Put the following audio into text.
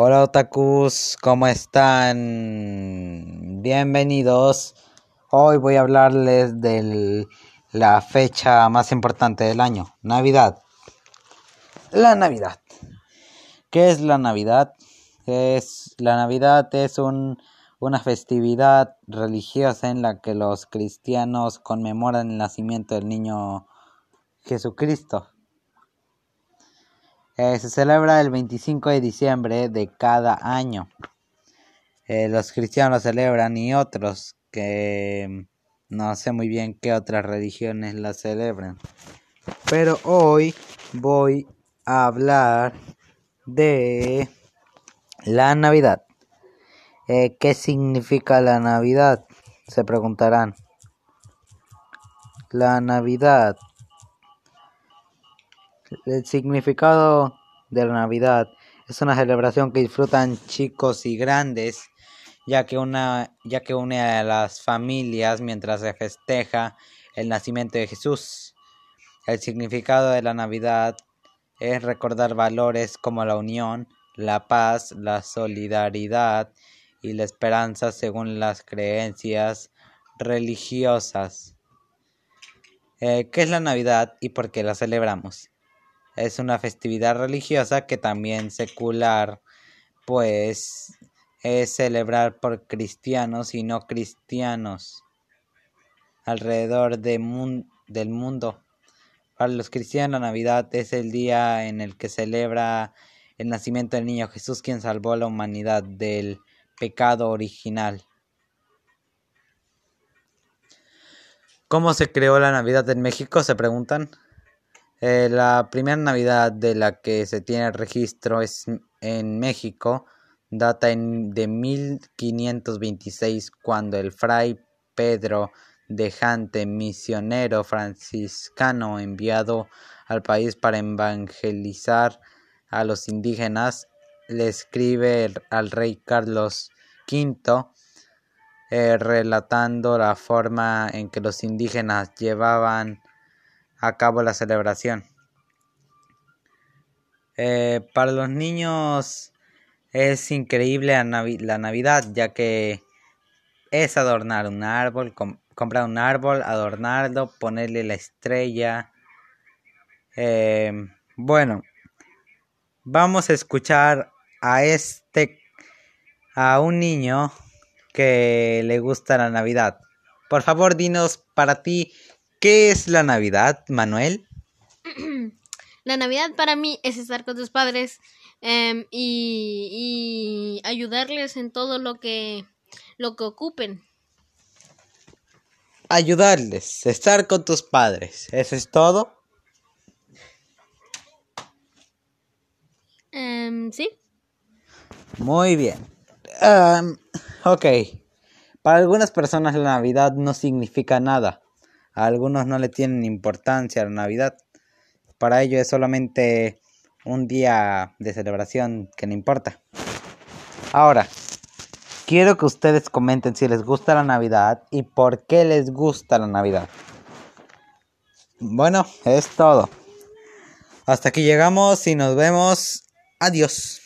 Hola otakus, ¿cómo están? Bienvenidos. Hoy voy a hablarles de la fecha más importante del año, Navidad. La Navidad. ¿Qué es la Navidad? Es la Navidad es un, una festividad religiosa en la que los cristianos conmemoran el nacimiento del niño Jesucristo. Eh, se celebra el 25 de diciembre de cada año. Eh, los cristianos lo celebran y otros que no sé muy bien qué otras religiones la celebran. Pero hoy voy a hablar de la Navidad. Eh, ¿Qué significa la Navidad? Se preguntarán. La Navidad el significado de la Navidad es una celebración que disfrutan chicos y grandes, ya que, una, ya que une a las familias mientras se festeja el nacimiento de Jesús. El significado de la Navidad es recordar valores como la unión, la paz, la solidaridad y la esperanza según las creencias religiosas. Eh, ¿Qué es la Navidad y por qué la celebramos? Es una festividad religiosa que también secular, pues es celebrar por cristianos y no cristianos alrededor del mundo. Para los cristianos la Navidad es el día en el que celebra el nacimiento del niño Jesús quien salvó a la humanidad del pecado original. ¿Cómo se creó la Navidad en México? Se preguntan. Eh, la primera Navidad de la que se tiene registro es en México, data en, de 1526, cuando el fray Pedro de Jante, misionero franciscano enviado al país para evangelizar a los indígenas, le escribe al rey Carlos V eh, relatando la forma en que los indígenas llevaban a cabo la celebración. Eh, para los niños es increíble la, Navidad, ya que es adornar un árbol, comprar un árbol, adornarlo, ponerle la estrella. Eh, bueno, vamos a escuchar a este, a un niño que le gusta la Navidad. Por favor, dinos para ti ¿Qué es la Navidad, Manuel? La Navidad para mí es estar con tus padres em, y, ayudarles en todo lo que, lo que ocupen. Ayudarles, estar con tus padres. ¿Eso es todo? Um, sí. Muy bien. ok. Para algunas personas la Navidad no significa nada. A algunos no le tienen importancia la Navidad. Para ellos es solamente un día de celebración que no importa. Ahora, quiero que ustedes comenten si les gusta la Navidad y por qué les gusta la Navidad. Bueno, es todo. Hasta aquí llegamos y nos vemos. Adiós.